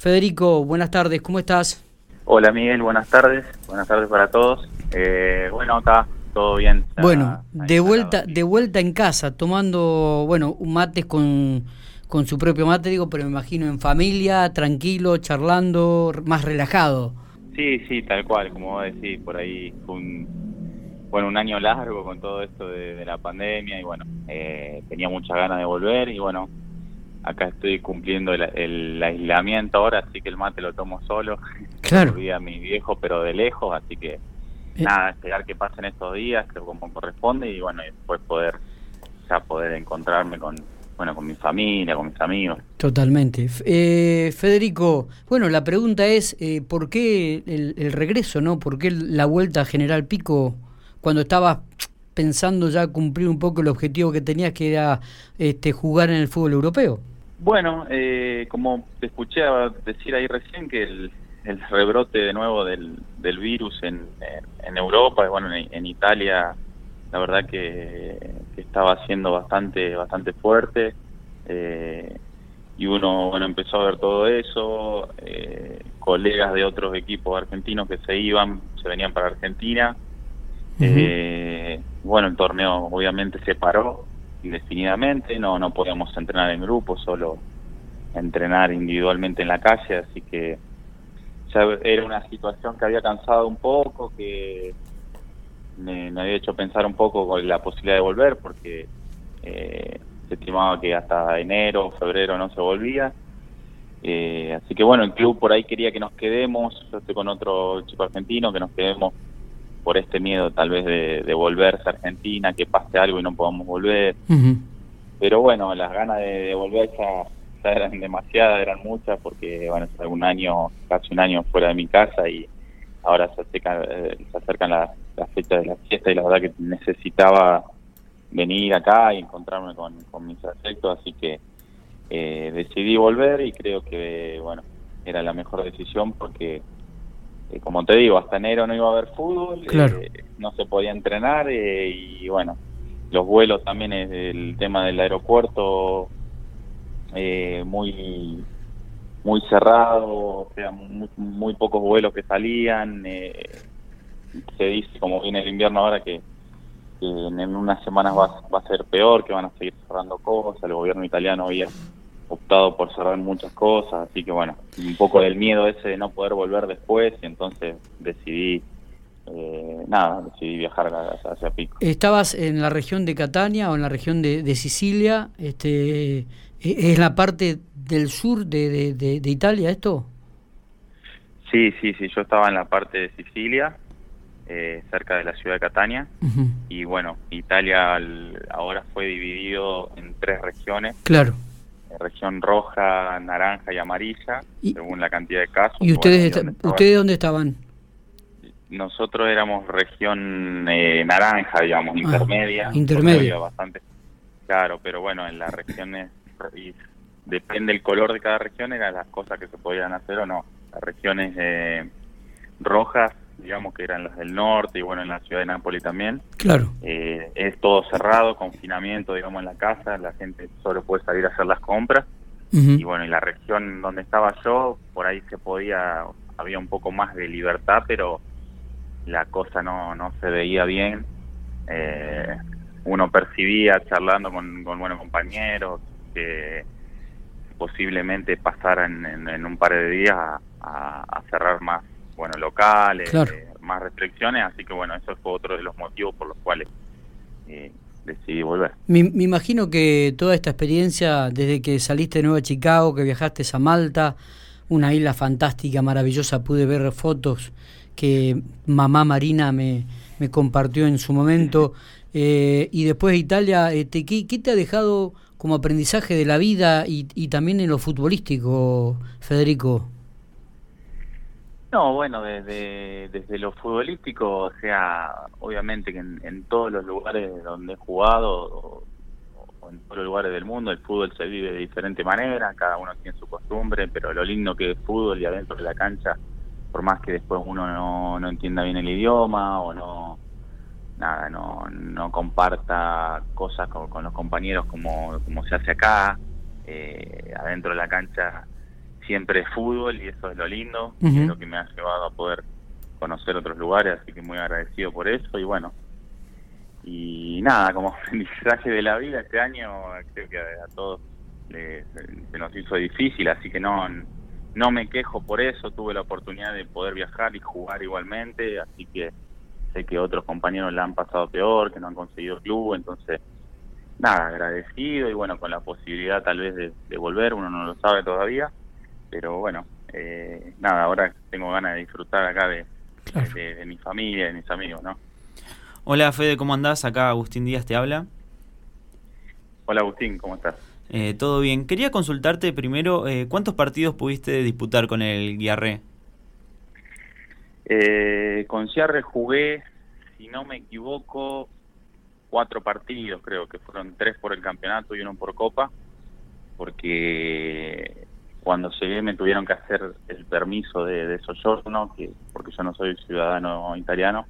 Federico, buenas tardes, ¿cómo estás? Hola Miguel, buenas tardes, buenas tardes para todos. Eh, bueno, acá todo bien. bueno, de vuelta, de vuelta en casa, tomando, bueno, un mate con, con su propio mate, digo, pero me imagino en familia, tranquilo, charlando, más relajado. Sí, sí, tal cual, como vos decís, por ahí fue un, bueno, un año largo con todo esto de, la pandemia y bueno, eh, tenía muchas ganas de volver y bueno, acá estoy cumpliendo el, aislamiento ahora, así que el mate lo tomo solo. Claro. a mi viejo, pero de lejos, así que eh. nada, esperar que pasen estos días, que como corresponde, y bueno, después poder ya poder encontrarme con bueno con mi familia, con mis amigos. Totalmente. Eh, Federico, bueno, la pregunta es, eh, ¿por qué el, el, regreso, no? ¿Por qué la vuelta a General Pico cuando estabas pensando ya cumplir un poco el objetivo que tenías, que era este, jugar en el fútbol europeo? Bueno, eh, como te escuché decir ahí recién que el, rebrote de nuevo del, del virus en, en, Europa, bueno, en, Italia, la verdad que, estaba siendo bastante bastante fuerte eh, y uno bueno empezó a ver todo eso, eh, colegas de otros equipos argentinos que se iban, se venían para Argentina. bueno, el torneo obviamente se paró indefinidamente, no, no podíamos entrenar en grupo, solo entrenar individualmente en la calle, así que ya era una situación que había cansado un poco, que me, había hecho pensar un poco la posibilidad de volver, porque eh, se estimaba que hasta enero febrero no se volvía. Eh, así que bueno, el club por ahí quería que nos quedemos, yo estoy con otro chico argentino, que nos quedemos por este miedo tal vez de, volverse a Argentina, que pase algo y no podamos volver. Pero bueno, las ganas de, volver ya, eran demasiadas, eran muchas, porque bueno, hace un año, casi un año fuera de mi casa y ahora se acercan, eh, se acercan las, fechas de la fiesta y la verdad que necesitaba venir acá y encontrarme con, mis afectos, así que eh, decidí volver y creo que bueno era la mejor decisión porque eh, como te digo, hasta enero no iba a haber fútbol, eh, no se podía entrenar eh, y bueno, los vuelos también, es el tema del aeropuerto muy muy cerrado, o sea, muy, pocos vuelos que salían. se dice, como viene el invierno ahora, que, en, unas semanas va, va a ser peor, que van a seguir cerrando cosas. El gobierno italiano había optado por cerrar muchas cosas, así que bueno, un poco del miedo ese de no poder volver después y entonces decidí, eh, nada, decidí viajar hacia, Pico. ¿Estabas en la región de Catania o en la región de, Sicilia? Este, ¿e-, ¿Es la parte del sur de, de, Italia esto? Sí, sí, sí, yo estaba en la parte de Sicilia, eh, cerca de la ciudad de Catania, y bueno, Italia ahora fue dividido en tres regiones. Claro región roja, naranja y amarilla, según la cantidad de casos. ¿Y ustedes, ustedes dónde estaban? Nosotros éramos región eh, naranja, digamos, ah, intermedia. Intermedia. Bastante, claro, pero bueno, en las regiones, y depende del color de cada región, eran las cosas que se podían hacer o no. Las regiones eh, rojas digamos que eran las del norte y bueno, en la ciudad de Nápoles también. Claro. Eh, es todo cerrado, confinamiento, digamos, en la casa, la gente solo puede salir a hacer las compras. Y bueno, en la región donde estaba yo, por ahí se podía, había un poco más de libertad, pero la cosa no, no se veía bien. Eh, uno percibía charlando con, con buenos compañeros que posiblemente pasaran en, un par de días a cerrar más bueno, locales, eh, más restricciones, así que bueno, eso fue otro de los motivos por los cuales eh, decidí volver. Me, imagino que toda esta experiencia, desde que saliste de Nueva Chicago, que viajaste a Malta, una isla fantástica, maravillosa, pude ver fotos que mamá Marina me, me compartió en su momento, eh, y después Italia, este, ¿qué, ¿qué, te ha dejado como aprendizaje de la vida y, y también en lo futbolístico, Federico? No, bueno, desde, desde lo futbolístico, o sea, obviamente que en, todos los lugares donde he jugado o, en todos los lugares del mundo el fútbol se vive de diferente manera, cada uno tiene su costumbre, pero lo lindo que es fútbol y adentro de la cancha, por más que después uno no, no entienda bien el idioma o no nada, no, no comparta cosas con, los compañeros como, como se hace acá, eh, adentro de la cancha siempre es fútbol y eso es lo lindo, es lo que me ha llevado a poder conocer otros lugares, así que muy agradecido por eso y bueno, y nada, como aprendizaje de la vida este año creo que a, todos se nos hizo difícil, así que no, no me quejo por eso, tuve la oportunidad de poder viajar y jugar igualmente, así que sé que otros compañeros la han pasado peor, que no han conseguido club, entonces nada, agradecido y bueno, con la posibilidad tal vez de, volver, uno no lo sabe todavía, pero bueno, eh, nada, ahora tengo ganas de disfrutar acá de, de, mi familia, de mis amigos, ¿no? Hola Fede, ¿cómo andás? Acá Agustín Díaz te habla. Hola Agustín, ¿cómo estás? Eh, todo bien. Quería consultarte primero, eh, ¿cuántos partidos pudiste disputar con el Guiarré? Eh, con Ciarre jugué, si no me equivoco, cuatro partidos, creo que fueron tres por el campeonato y uno por Copa, porque cuando llegué me tuvieron que hacer el permiso de, de Soyorno, que, porque yo no soy ciudadano italiano,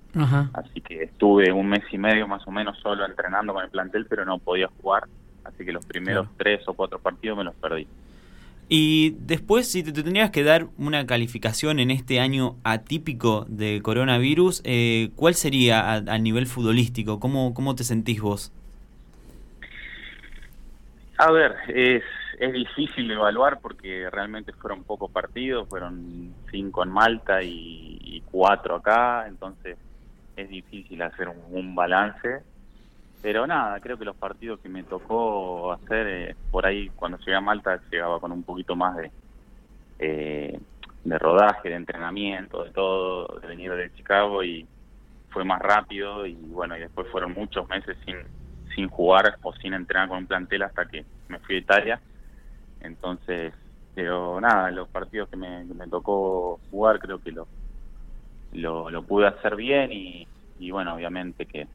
así que estuve un mes y medio más o menos solo entrenando con el plantel, pero no podía jugar, así que los primeros tres o cuatro partidos me los perdí. Y después, si te, tendrías que dar una calificación en este año atípico de coronavirus, eh, ¿cuál sería a, nivel futbolístico? ¿Cómo, ¿Cómo te sentís vos? A ver, es, es difícil evaluar porque realmente fueron pocos partidos, fueron cinco en Malta y, cuatro acá, entonces es difícil hacer un balance pero nada, creo que los partidos que me tocó hacer, eh, por ahí cuando llegué a Malta llegaba con un poquito más de, eh, de rodaje, de entrenamiento, de todo, de venir de Chicago y fue más rápido y bueno, y después fueron muchos meses sin, sin jugar o sin entrenar con un plantel hasta que me fui a Italia. Entonces, pero nada, los partidos que me, tocó jugar creo que lo, lo, lo pude hacer bien y, y bueno, obviamente que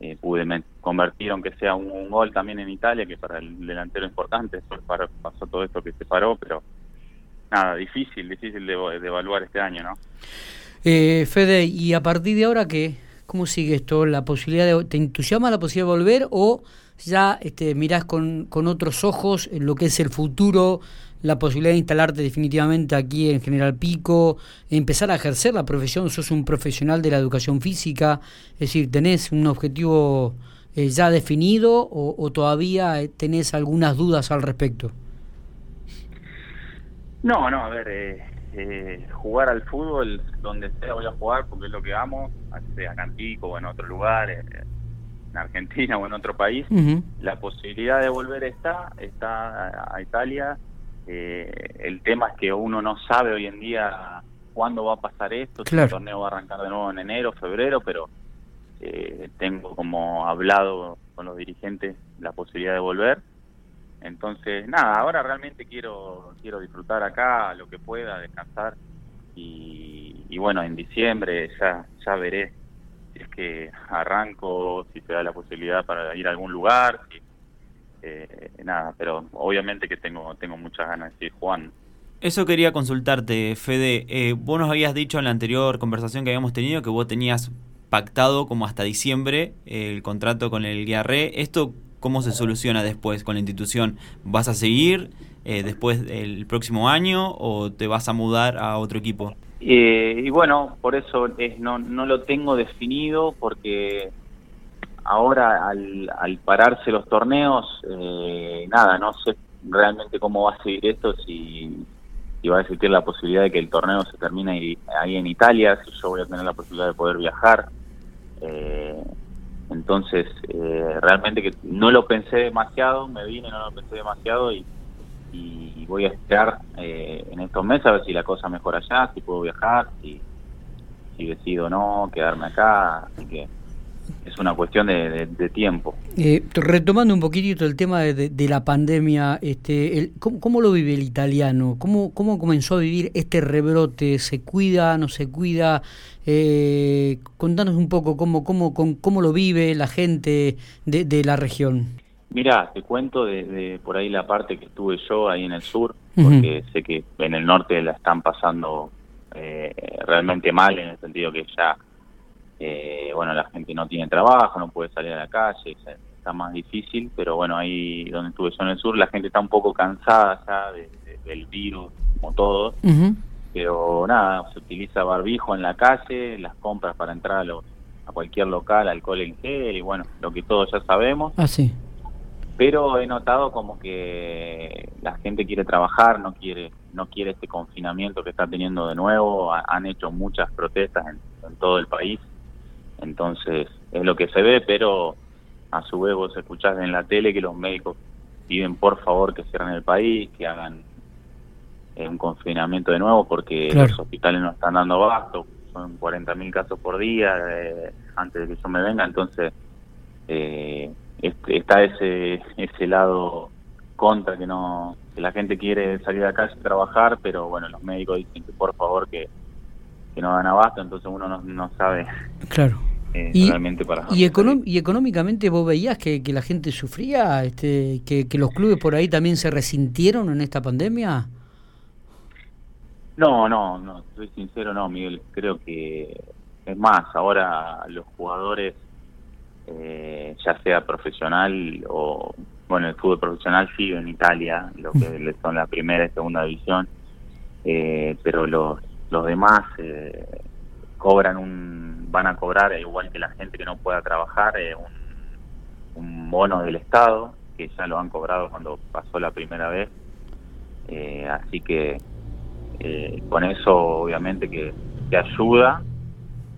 eh, pude convertir aunque sea un, gol también en Italia, que para el delantero importante, después pasó todo esto que se paró, pero nada, difícil, difícil de, evaluar este año, ¿no? Eh, Fede, ¿y a partir de ahora qué? ¿Cómo sigue esto? ¿La posibilidad de, ¿Te entusiasma la posibilidad de volver o ya este, mirás con, con otros ojos lo que es el futuro la posibilidad de instalarte definitivamente aquí en General Pico, empezar a ejercer la profesión, sos un profesional de la educación física, es decir, ¿tenés un objetivo eh, ya definido o, todavía eh, tenés algunas dudas al respecto? No, no, a ver, eh, jugar al fútbol donde sea voy a jugar porque es lo que amo, sea acá en Pico o en otro lugar, en Argentina o en otro país. La posibilidad de volver está, está a Italia eh, el tema es que uno no sabe hoy en día cuándo va a pasar esto, si el torneo va a arrancar de nuevo en enero, febrero, pero eh, tengo como hablado con los dirigentes la posibilidad de volver. Entonces, nada, ahora realmente quiero quiero disfrutar acá lo que pueda, descansar y, bueno, en diciembre ya ya veré si es que arranco, si se da la posibilidad para ir a algún lugar, eh, nada, pero obviamente que tengo, tengo muchas ganas de seguir jugando. Eso quería consultarte, Fede. Eh, vos nos habías dicho en la anterior conversación que habíamos tenido que vos tenías pactado como hasta diciembre el contrato con el Guiarré. ¿Esto cómo se soluciona después con la institución? ¿Vas a seguir eh, después del próximo año o te vas a mudar a otro equipo? Eh, y bueno, por eso es, no, no lo tengo definido porque ahora al, al pararse los torneos, eh, nada, no sé realmente cómo va a seguir esto, si, va a existir la posibilidad de que el torneo se termine ahí, en Italia, si yo voy a tener la posibilidad de poder viajar. Eh, entonces, eh, realmente que no lo pensé demasiado, me vine, no lo pensé demasiado y, voy a esperar en estos meses a ver si la cosa mejora allá, si puedo viajar, si, si decido no, quedarme acá, así que es una cuestión de, tiempo. Eh, retomando un poquitito el tema de, la pandemia, este, ¿cómo, lo vive el italiano? ¿Cómo, ¿Cómo comenzó a vivir este rebrote? ¿Se cuida, no se cuida? Eh, contanos un poco cómo, cómo, cómo lo vive la gente de, la región. Mira, te cuento de, por ahí la parte que estuve yo ahí en el sur, porque sé que en el norte la están pasando eh, realmente mal en el sentido que ya eh, bueno, la gente no tiene trabajo, no puede salir a la calle, está más difícil, pero bueno, ahí donde estuve yo en el sur, la gente está un poco cansada ya del virus, como todos, pero nada, se utiliza barbijo en la calle, las compras para entrar a, los, a cualquier local, alcohol en gel y bueno, lo que todos ya sabemos. Ah, sí. Pero he notado como que la gente quiere trabajar, no quiere no quiere este confinamiento que está teniendo de nuevo, han hecho muchas protestas en todo el país, entonces es lo que se ve, pero a su vez vos escuchás en la tele que los médicos piden por favor que cierren el país, que hagan eh, un confinamiento de nuevo porque los hospitales no están dando abasto, son 40.000 casos por día eh, antes de que yo me venga, entonces eh, este, está ese ese lado contra que no que la gente quiere salir a casa y trabajar, pero bueno, los médicos dicen que por favor que, que no dan abasto, entonces uno no, no sabe. Claro eh, y, para y, y, económicamente vos veías que, la gente sufría, este, que, los clubes por ahí también se resintieron en esta pandemia. No, no, no, soy sincero, no, Miguel. Creo que es más, ahora los jugadores, eh, ya sea profesional o, bueno, el fútbol profesional sigue en Italia, lo que son la primera y segunda división, eh, pero los, los demás eh, cobran un, van a cobrar, igual que la gente que no pueda trabajar, eh, un, bono del Estado, que ya lo han cobrado cuando pasó la primera vez. Eh, así que eh, con eso obviamente que, te ayuda.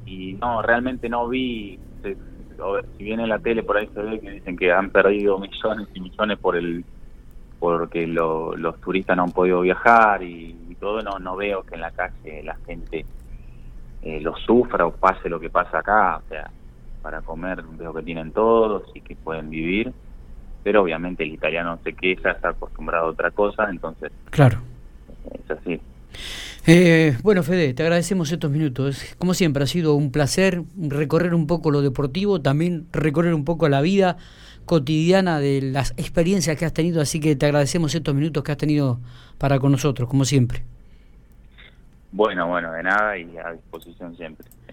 Y no, realmente no vi, si viene en la tele por ahí se ve que dicen que han perdido millones y millones por el porque los turistas no han podido viajar y, y todo, no, no veo que en la calle la gente eh, lo sufra o pase lo que pasa acá, o sea, para comer veo que tienen todos y que pueden vivir, pero obviamente el italiano se queja, está acostumbrado a otra cosa, entonces... Claro. Es así. Eh, bueno, Fede, te agradecemos estos minutos. Como siempre, ha sido un placer recorrer un poco lo deportivo, también recorrer un poco la vida cotidiana de las experiencias que has tenido, así que te agradecemos estos minutos que has tenido para con nosotros, como siempre. Bueno, bueno, de nada y a disposición siempre.